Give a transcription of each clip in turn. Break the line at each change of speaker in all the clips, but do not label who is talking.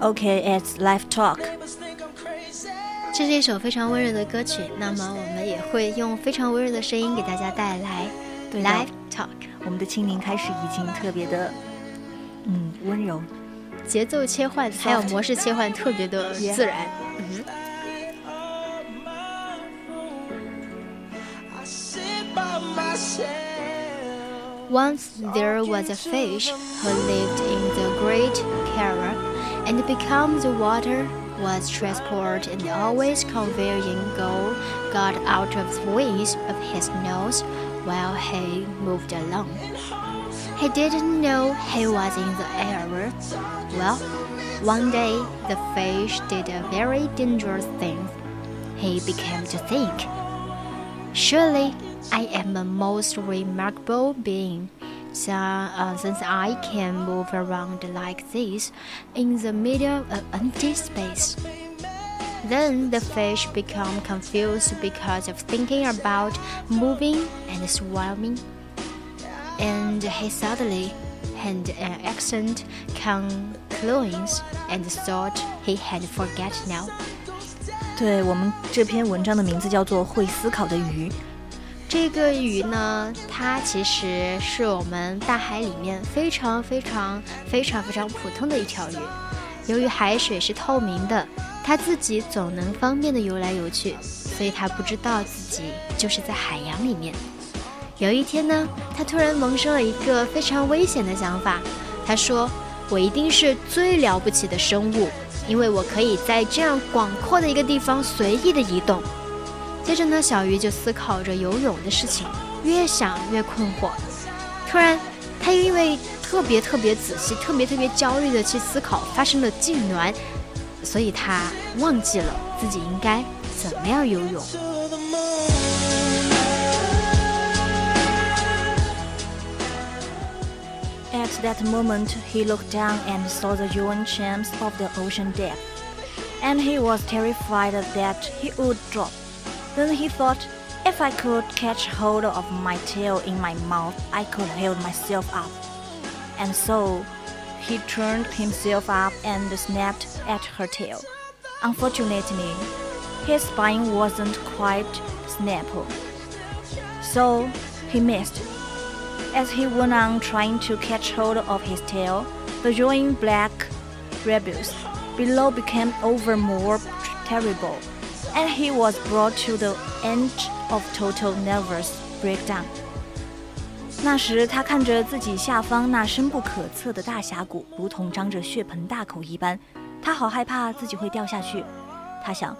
OK，it's live talk。
这是一首非常温柔的歌曲，那么我们也会用非常温柔的声音给大家带来 live talk。
我们的清明开始已经特别的，嗯，温柔，
节奏切换还有模式切换特别的自然。Once there was a fish who lived in the great Kara and become the water was transport and always conveying gold got out of the ways of his nose while he moved along. He didn't know he was in the air. Well, one day the fish did a very dangerous thing. He began to think, Surely I am a most remarkable being so, uh, since I can move around like this in the middle of empty space. Then the fish become confused because of thinking about moving and swimming. And he suddenly had an accent conclusions and thought he had forget now.
对我们这篇文章的名字叫做《会思考的鱼》。
这个鱼呢，它其实是我们大海里面非常非常非常非常普通的一条鱼。由于海水是透明的，它自己总能方便的游来游去，所以它不知道自己就是在海洋里面。有一天呢，它突然萌生了一个非常危险的想法。他说：“我一定是最了不起的生物，因为我可以在这样广阔的一个地方随意的移动。”接着呢，小鱼就思考着游泳的事情，越想越困惑。突然，他又因为特别特别仔细、特别特别焦虑的去思考，发生了痉挛，所以他忘记了自己应该怎么样游泳。
At that moment, he looked down and saw the yawn chams of the ocean depth, and he was terrified that he would drop. Then he thought, if I could catch hold of my tail in my mouth, I could hold myself up. And so he turned himself up and snapped at her tail. Unfortunately, his spine wasn't quite snappable, so he missed. As he went on trying to catch hold of his tail, the yawning black rebels below became over more terrible and he was brought to the end of total nervous breakdown. 那时，他看着自己下方那深不可测的大峡谷，如同张着血盆大口一般，他好害怕自己会掉下去。他想，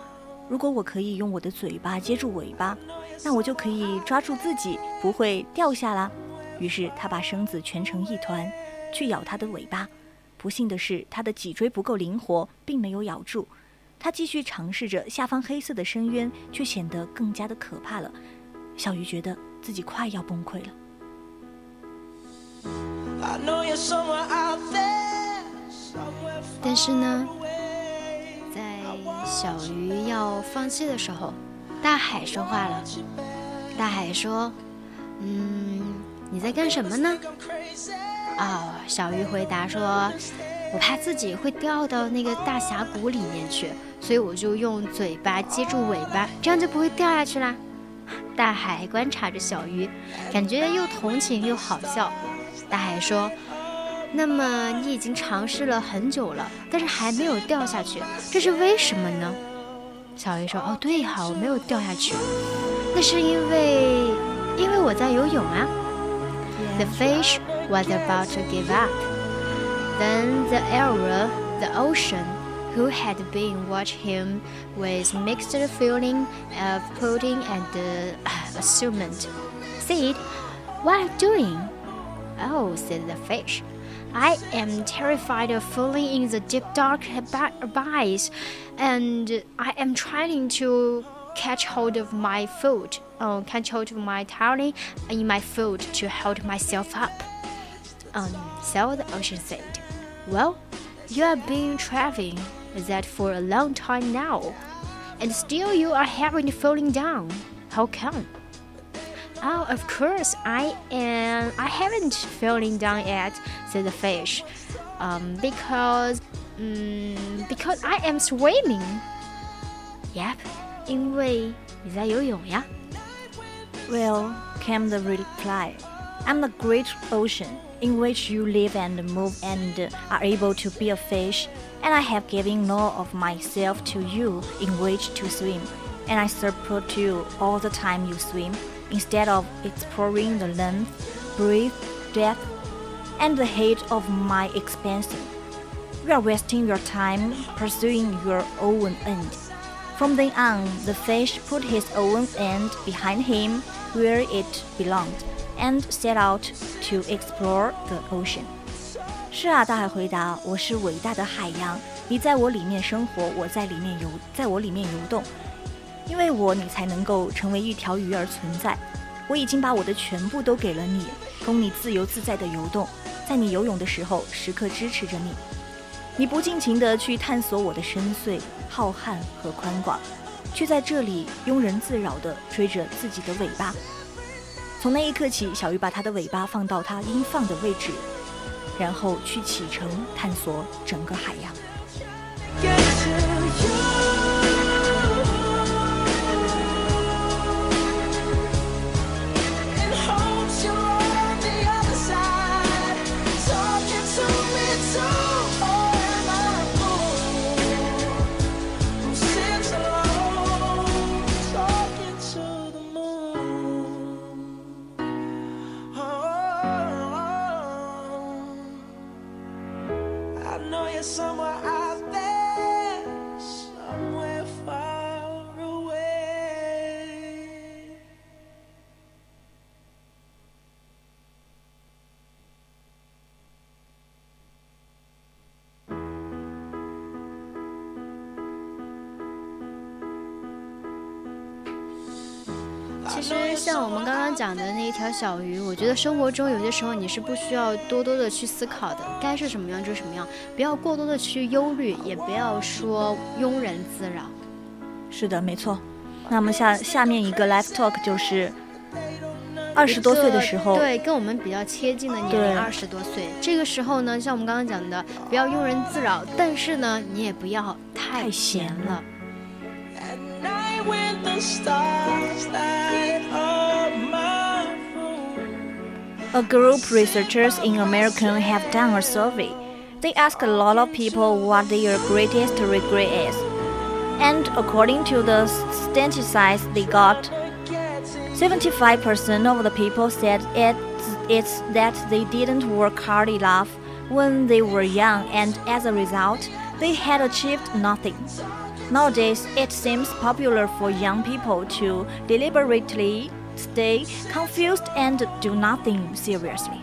如果我可以用我的嘴巴接住尾巴，那我就可以抓住自己，不会掉下啦。于是，他把身子蜷成一团，去咬他的尾巴。不幸的是，他的脊椎不够灵活，并没有咬住。他继续尝试着，下方黑色的深渊却显得更加的可怕了。小鱼觉得自己快要崩溃了。
但是呢，在小鱼要放弃的时候，大海说话了。大海说：“嗯，你在干什么呢？”哦，小鱼回答说。我怕自己会掉到那个大峡谷里面去，所以我就用嘴巴接住尾巴，这样就不会掉下去啦。大海观察着小鱼，感觉又同情又好笑。大海说：“那么你已经尝试了很久了，但是还没有掉下去，这是为什么呢？”小鱼说：“哦，对哈，我没有掉下去，那是因为因为我在游泳啊。” The fish was about to give up. Then the arrow The ocean, who had been watching him with mixed feeling of putting and uh, assument, said, What are you doing? Oh, said the fish. I am terrified of falling in the deep dark abyss, and I am trying to catch hold of my foot, uh, catch hold of my tail in my foot to hold myself up. Um, so the ocean said, Well, you have been traveling that for a long time now, and still you are having falling down. How come? Oh, of course, I am. I haven't fallen down yet," said the fish. Um, because, um, because I am swimming. Yep, 因为你在游泳呀。
Well, came the reply. I'm the great ocean in which you live and move and are able to be a fish, and I have given law of myself to you in which to swim, and I support you all the time you swim instead of exploring the length, breadth, depth, and the height of my expansion. You are wasting your time pursuing your own end. From then on, the fish put his own end behind him where it belonged and set out to explore the ocean. 是啊，大海回答：“我是伟大的海洋，你在我里面生活，我在里面游，在我里面游动。因为我，你才能够成为一条鱼而存在。我已经把我的全部都给了你，供你自由自在的游动，在你游泳的时候，时刻支持着你。你不尽情地去探索我的深邃、浩瀚和宽广，却在这里庸人自扰地追着自己的尾巴。从那一刻起，小鱼把它的尾巴放到它应放的位置，然后去启程探索整个海洋。
somewhere 其实像我们刚刚讲的那一条小鱼，我觉得生活中有些时候你是不需要多多的去思考的，该是什么样就什么样，不要过多的去忧虑，也不要说庸人自扰。
是的，没错。那么下下面一个 life talk 就是二十多岁的时候，
对，跟我们比较贴近的年龄，二十多岁。这个时候呢，像我们刚刚讲的，不要庸人自扰，但是呢，你也不要太闲了。
A group of researchers in America have done a survey. They ask a lot of people what their greatest regret is. And according to the statistics they got, 75% of the people said it, it's that they didn't work hard enough when they were young and as a result, they had achieved nothing. Nowadays, it seems popular for young people to deliberately stay confused and do nothing seriously.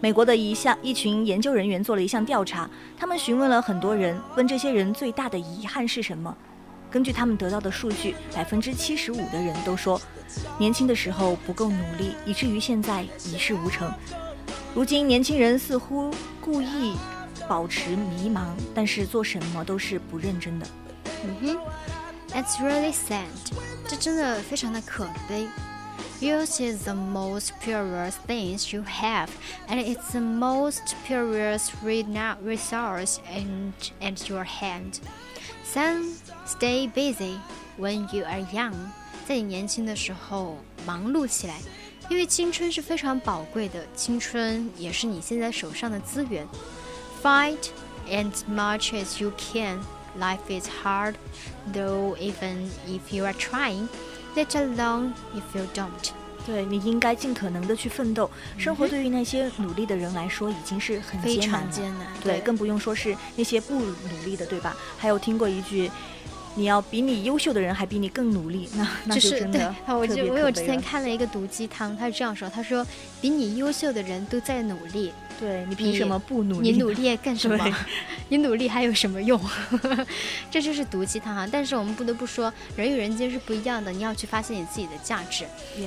美国的一项一群研究人员做了一项调查，他们询问了很多人，问这些人最大的遗憾是什么。根据他们得到的数据，百分之七十五的人都说，年轻的时候不够努力，以至于现在一事无成。如今年轻人似乎故意保持迷茫，但是做什么都是不认真的。
嗯哼，It's really sad，这真的非常的可悲。Youth is the most precious things you have, and it's the most precious resource in, in your hand. Son, stay busy when you are young. 在你年轻的时候忙碌起来，因为青春是非常宝贵的，青春也是你现在手上的资源。Fight as much as you can. Life is hard, though even if you are trying, Let alone if you don't.
对你应该尽可能的去奋斗。生活对于那些努力的人来说已经是很艰难了，
常艰难。
对，更不用说是那些不努力的，对吧？还有听过一句。你要比你优秀的人还比你更努力，那 那
就
真的。
我就我有之前看了一个毒鸡汤，他是这样说，他说比你优秀的人都在努力，
对你凭
你
什么不努力呢？
你努力干什么？你努力还有什么用？这就是毒鸡汤哈。但是我们不得不说，人与人间是不一样的，你要去发现你自己的价值。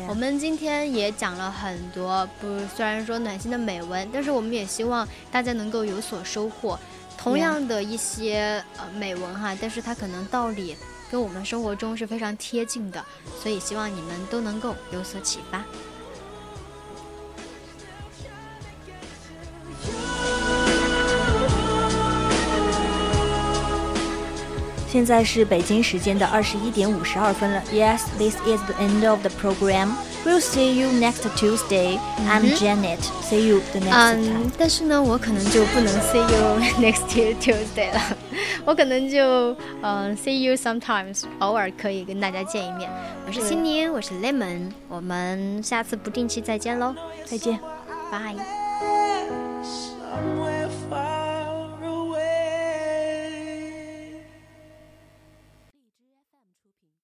我们今天也讲了很多，不虽然说暖心的美文，但是我们也希望大家能够有所收获。同样的一些呃美文哈，但是它可能道理跟我们生活中是非常贴近的，所以希望你们都能够有所启发。
现在是北京时间的二十一点五十二分了。Yes, this is the end of the program. We'll see you next Tuesday. I'm Janet. See you the next time.
嗯，但是呢，我可能就不能 see you next Tuesday 了，我可能就嗯 see you sometimes，偶尔可以跟大家见一面。我是
对
心宁，我是 Lemon，我们下次不定期再见喽，
再见。
拜。
somewhere